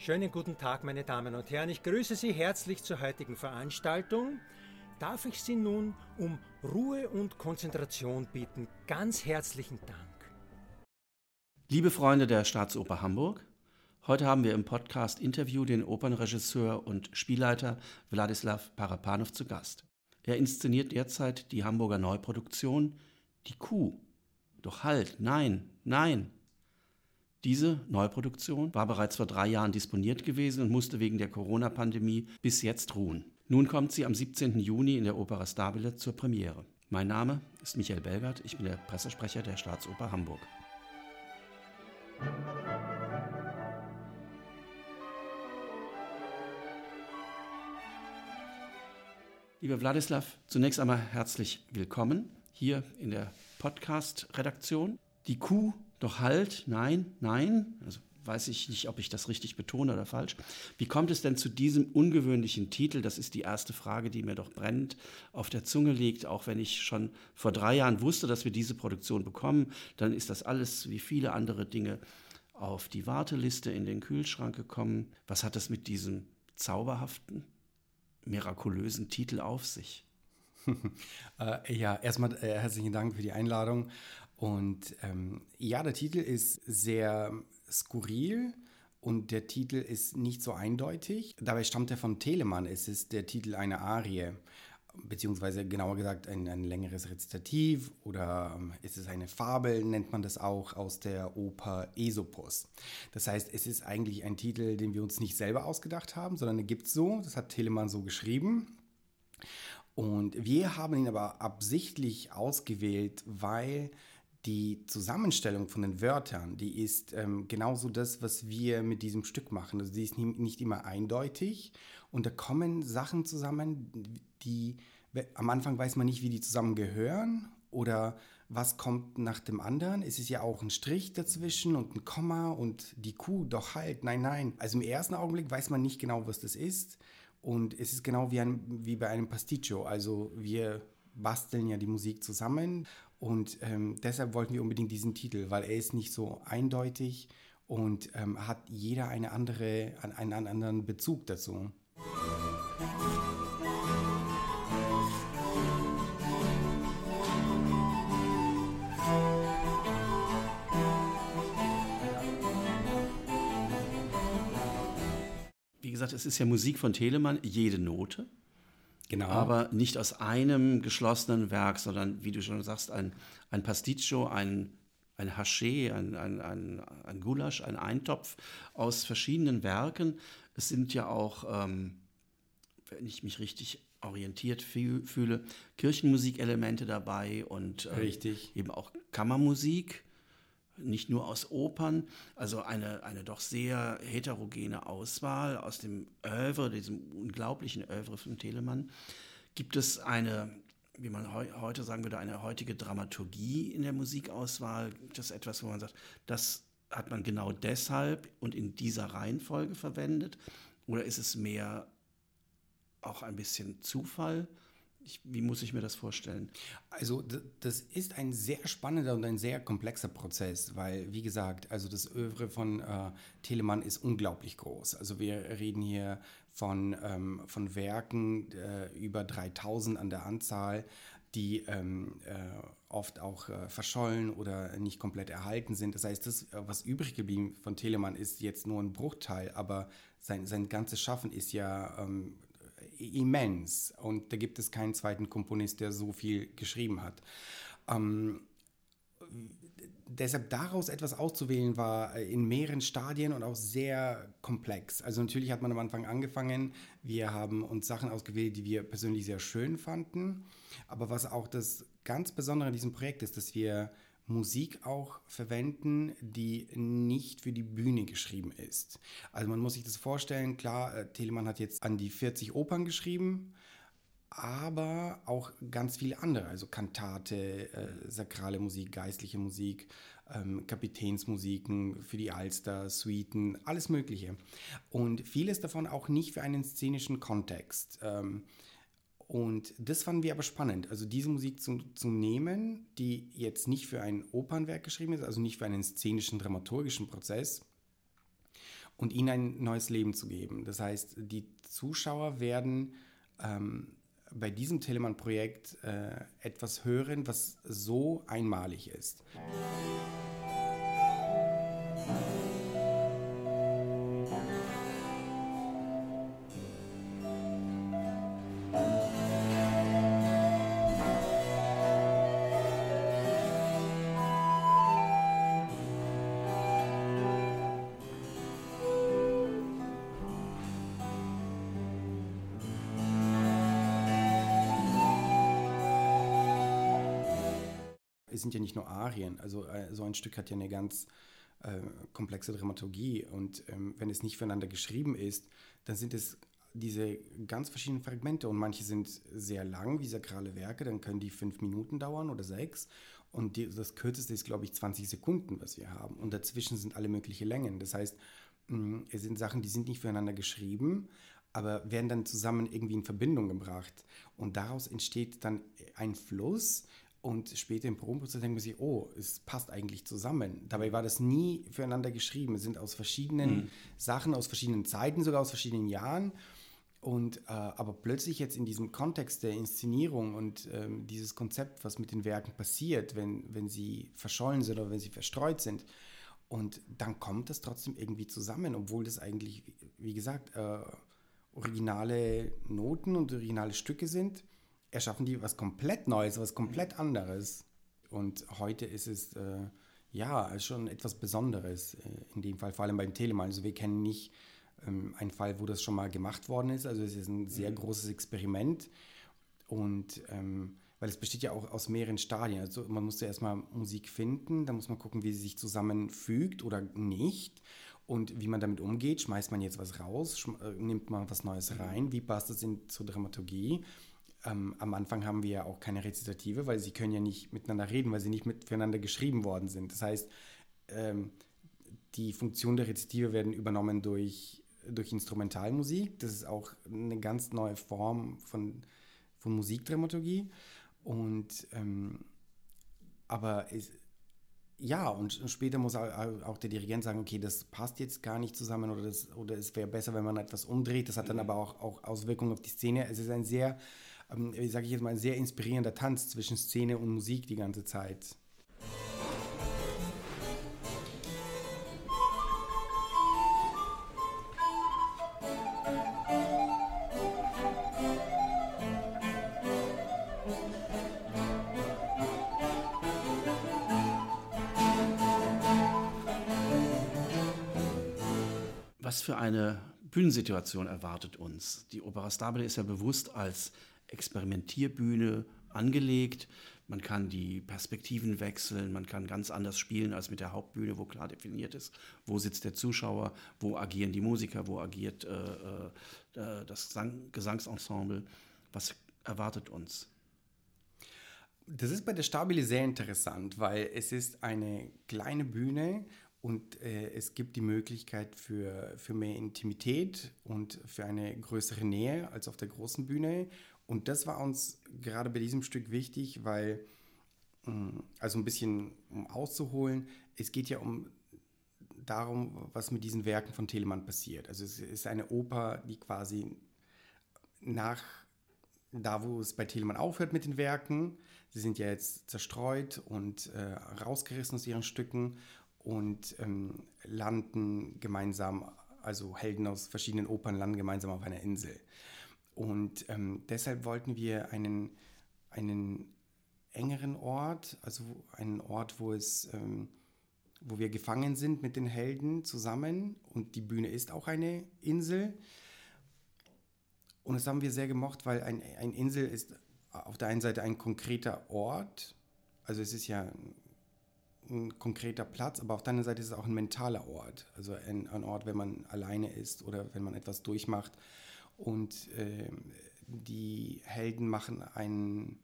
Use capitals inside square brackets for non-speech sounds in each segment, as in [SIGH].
Schönen guten Tag, meine Damen und Herren. Ich grüße Sie herzlich zur heutigen Veranstaltung. Darf ich Sie nun um Ruhe und Konzentration bitten? Ganz herzlichen Dank. Liebe Freunde der Staatsoper Hamburg, heute haben wir im Podcast Interview den Opernregisseur und Spielleiter Wladislav Parapanov zu Gast. Er inszeniert derzeit die Hamburger Neuproduktion Die Kuh. Doch halt, nein, nein, diese Neuproduktion war bereits vor drei Jahren disponiert gewesen und musste wegen der Corona-Pandemie bis jetzt ruhen. Nun kommt sie am 17. Juni in der Opera Stabile zur Premiere. Mein Name ist Michael Belgert, ich bin der Pressesprecher der Staatsoper Hamburg. Lieber Wladislav, zunächst einmal herzlich willkommen hier in der Podcast-Redaktion. Die Kuh doch halt, nein, nein, also weiß ich nicht, ob ich das richtig betone oder falsch. Wie kommt es denn zu diesem ungewöhnlichen Titel? Das ist die erste Frage, die mir doch brennend auf der Zunge liegt. Auch wenn ich schon vor drei Jahren wusste, dass wir diese Produktion bekommen, dann ist das alles wie viele andere Dinge auf die Warteliste in den Kühlschrank gekommen. Was hat es mit diesem zauberhaften, mirakulösen Titel auf sich? [LAUGHS] äh, ja, erstmal äh, herzlichen Dank für die Einladung. Und ähm, ja, der Titel ist sehr skurril und der Titel ist nicht so eindeutig. Dabei stammt er von Telemann. Es ist der Titel einer Arie, beziehungsweise genauer gesagt ein, ein längeres Rezitativ oder ähm, ist es eine Fabel, nennt man das auch aus der Oper Aesopus. Das heißt, es ist eigentlich ein Titel, den wir uns nicht selber ausgedacht haben, sondern er gibt es so, das hat Telemann so geschrieben. Und wir haben ihn aber absichtlich ausgewählt, weil die Zusammenstellung von den Wörtern, die ist ähm, genauso das, was wir mit diesem Stück machen. Also die ist nicht immer eindeutig und da kommen Sachen zusammen, die am Anfang weiß man nicht, wie die zusammengehören oder was kommt nach dem anderen. Es ist ja auch ein Strich dazwischen und ein Komma und die Kuh, doch halt, nein, nein. Also im ersten Augenblick weiß man nicht genau, was das ist und es ist genau wie, ein, wie bei einem Pasticcio. Also wir basteln ja die Musik zusammen und ähm, deshalb wollten wir unbedingt diesen Titel, weil er ist nicht so eindeutig und ähm, hat jeder eine andere, einen anderen Bezug dazu. Wie gesagt, es ist ja Musik von Telemann, jede Note. Genau. Aber nicht aus einem geschlossenen Werk, sondern, wie du schon sagst, ein, ein Pasticcio, ein, ein Haché, ein, ein, ein, ein Gulasch, ein Eintopf aus verschiedenen Werken. Es sind ja auch, ähm, wenn ich mich richtig orientiert fühle, Kirchenmusikelemente dabei und äh, eben auch Kammermusik nicht nur aus Opern, also eine, eine doch sehr heterogene Auswahl aus dem Oeuvre, diesem unglaublichen Oeuvre von Telemann. Gibt es eine, wie man heu, heute sagen würde, eine heutige Dramaturgie in der Musikauswahl? Gibt es etwas, wo man sagt, das hat man genau deshalb und in dieser Reihenfolge verwendet? Oder ist es mehr auch ein bisschen Zufall? Ich, wie muss ich mir das vorstellen? Also das ist ein sehr spannender und ein sehr komplexer Prozess, weil, wie gesagt, also das Övre von äh, Telemann ist unglaublich groß. Also wir reden hier von, ähm, von Werken äh, über 3000 an der Anzahl, die ähm, äh, oft auch äh, verschollen oder nicht komplett erhalten sind. Das heißt, das, was übrig geblieben von Telemann ist jetzt nur ein Bruchteil, aber sein, sein ganzes Schaffen ist ja ähm, immens und da gibt es keinen zweiten Komponist, der so viel geschrieben hat. Ähm, deshalb daraus etwas auszuwählen war in mehreren Stadien und auch sehr komplex. Also natürlich hat man am Anfang angefangen, wir haben uns Sachen ausgewählt, die wir persönlich sehr schön fanden, aber was auch das ganz Besondere an diesem Projekt ist, dass wir Musik auch verwenden, die nicht für die Bühne geschrieben ist. Also man muss sich das vorstellen, klar, äh, Telemann hat jetzt an die 40 Opern geschrieben, aber auch ganz viele andere, also Kantate, äh, sakrale Musik, geistliche Musik, ähm, Kapitänsmusiken für die Alster, Suiten, alles Mögliche. Und vieles davon auch nicht für einen szenischen Kontext. Ähm, und das fanden wir aber spannend, also diese Musik zu, zu nehmen, die jetzt nicht für ein Opernwerk geschrieben ist, also nicht für einen szenischen dramaturgischen Prozess. und ihnen ein neues Leben zu geben. Das heißt, die Zuschauer werden ähm, bei diesem Telemann-Projekt äh, etwas hören, was so einmalig ist. Es sind ja nicht nur Arien, also äh, so ein Stück hat ja eine ganz äh, komplexe Dramaturgie. Und ähm, wenn es nicht füreinander geschrieben ist, dann sind es diese ganz verschiedenen Fragmente. Und manche sind sehr lang, wie sakrale Werke, dann können die fünf Minuten dauern oder sechs. Und die, das kürzeste ist, glaube ich, 20 Sekunden, was wir haben. Und dazwischen sind alle möglichen Längen. Das heißt, mh, es sind Sachen, die sind nicht füreinander geschrieben, aber werden dann zusammen irgendwie in Verbindung gebracht. Und daraus entsteht dann ein Fluss, und später im Probenprozess denkt man sich, oh, es passt eigentlich zusammen. Dabei war das nie füreinander geschrieben. Es sind aus verschiedenen mhm. Sachen, aus verschiedenen Zeiten, sogar aus verschiedenen Jahren. Und äh, aber plötzlich jetzt in diesem Kontext der Inszenierung und ähm, dieses Konzept, was mit den Werken passiert, wenn, wenn sie verschollen sind oder wenn sie verstreut sind. Und dann kommt das trotzdem irgendwie zusammen, obwohl das eigentlich, wie gesagt, äh, originale Noten und originale Stücke sind erschaffen die was komplett Neues, was komplett anderes. Und heute ist es äh, ja schon etwas Besonderes äh, in dem Fall, vor allem beim Telemann. Also wir kennen nicht ähm, einen Fall, wo das schon mal gemacht worden ist. Also es ist ein sehr mhm. großes Experiment. Und ähm, weil es besteht ja auch aus mehreren Stadien. Also man muss ja erstmal Musik finden, dann muss man gucken, wie sie sich zusammenfügt oder nicht. Und wie man damit umgeht, schmeißt man jetzt was raus, äh, nimmt man was Neues mhm. rein, wie passt das in, zur Dramaturgie? Ähm, am Anfang haben wir ja auch keine Rezitative, weil sie können ja nicht miteinander reden, weil sie nicht miteinander geschrieben worden sind. Das heißt, ähm, die Funktion der Rezitive werden übernommen durch, durch Instrumentalmusik. Das ist auch eine ganz neue Form von, von Musikdramaturgie. Und ähm, aber es, ja, und später muss auch der Dirigent sagen, okay, das passt jetzt gar nicht zusammen oder, das, oder es wäre besser, wenn man etwas umdreht. Das hat dann mhm. aber auch, auch Auswirkungen auf die Szene. Es ist ein sehr ähm, sage ich jetzt mal, ein sehr inspirierender Tanz zwischen Szene und Musik die ganze Zeit. Was für eine Bühnensituation erwartet uns? Die Opera Stabile ist ja bewusst als Experimentierbühne angelegt. Man kann die Perspektiven wechseln, man kann ganz anders spielen als mit der Hauptbühne, wo klar definiert ist, wo sitzt der Zuschauer, wo agieren die Musiker, wo agiert äh, äh, das Gesang Gesangsensemble. Was erwartet uns? Das ist bei der Stabile sehr interessant, weil es ist eine kleine Bühne und äh, es gibt die Möglichkeit für, für mehr Intimität und für eine größere Nähe als auf der großen Bühne. Und das war uns gerade bei diesem Stück wichtig, weil, mm, also ein bisschen um auszuholen, es geht ja um darum, was mit diesen Werken von Telemann passiert. Also es ist eine Oper, die quasi nach da, wo es bei Telemann aufhört mit den Werken, sie sind ja jetzt zerstreut und äh, rausgerissen aus ihren Stücken und ähm, landen gemeinsam, also Helden aus verschiedenen Opern landen gemeinsam auf einer Insel. Und ähm, deshalb wollten wir einen, einen engeren Ort, also einen Ort, wo es, ähm, wo wir gefangen sind mit den Helden zusammen. Und die Bühne ist auch eine Insel. Und das haben wir sehr gemocht, weil ein, ein Insel ist auf der einen Seite ein konkreter Ort, also es ist ja ein, konkreter Platz, aber auf der anderen Seite ist es auch ein mentaler Ort, also ein, ein Ort, wenn man alleine ist oder wenn man etwas durchmacht und äh, die Helden machen einen,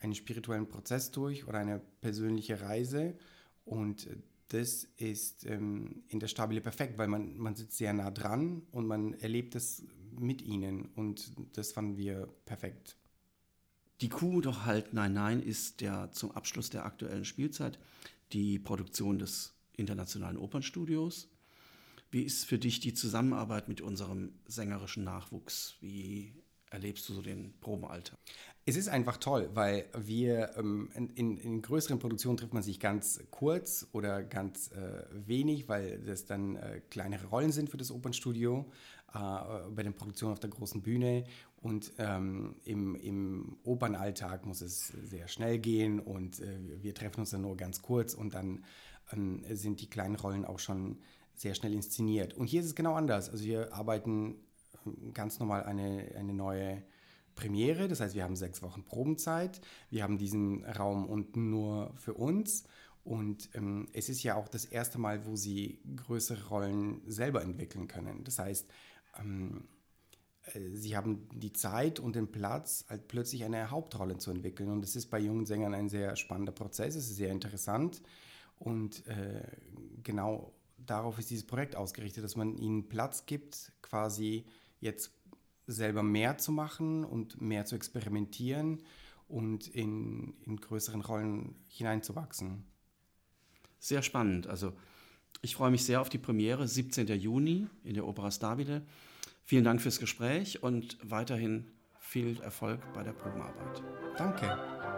einen spirituellen Prozess durch oder eine persönliche Reise. Und das ist ähm, in der Stabile perfekt, weil man, man sitzt sehr nah dran und man erlebt es mit ihnen. Und das fanden wir perfekt. Die Kuh doch halt Nein Nein ist der zum Abschluss der aktuellen Spielzeit die Produktion des Internationalen Opernstudios Wie ist für dich die Zusammenarbeit mit unserem sängerischen Nachwuchs? Wie erlebst du so den Probenalltag? Es ist einfach toll, weil wir ähm, in, in, größeren Produktionen trifft man sich ganz kurz oder ganz äh, wenig, weil das dann äh, kleinere Rollen sind für das Opernstudio äh, bei den Produktionen auf der großen Bühne. Und ähm, im, im, Opernalltag muss es sehr schnell gehen und äh, wir treffen uns dann nur ganz kurz und dann ähm, sind die kleinen Rollen auch schon sehr schnell inszeniert. Und hier ist es genau anders. Also wir arbeiten ähm, ganz normal eine, eine neue Premiere, das heißt, wir haben sechs Wochen Probenzeit, wir haben diesen Raum unten nur für uns und ähm, es ist ja auch das erste Mal, wo sie größere Rollen selber entwickeln können. Das heißt, ähm, äh, sie haben die Zeit und den Platz, halt plötzlich eine Hauptrolle zu entwickeln. Und das ist bei jungen Sängern ein sehr spannender Prozess, es ist sehr interessant. Und äh, genau darauf ist dieses Projekt ausgerichtet, dass man ihnen Platz gibt, quasi jetzt selber mehr zu machen und mehr zu experimentieren und in, in größeren Rollen hineinzuwachsen. Sehr spannend. Also ich freue mich sehr auf die Premiere, 17. Juni in der Opera Stabile. Vielen Dank fürs Gespräch und weiterhin viel Erfolg bei der Probenarbeit. Danke.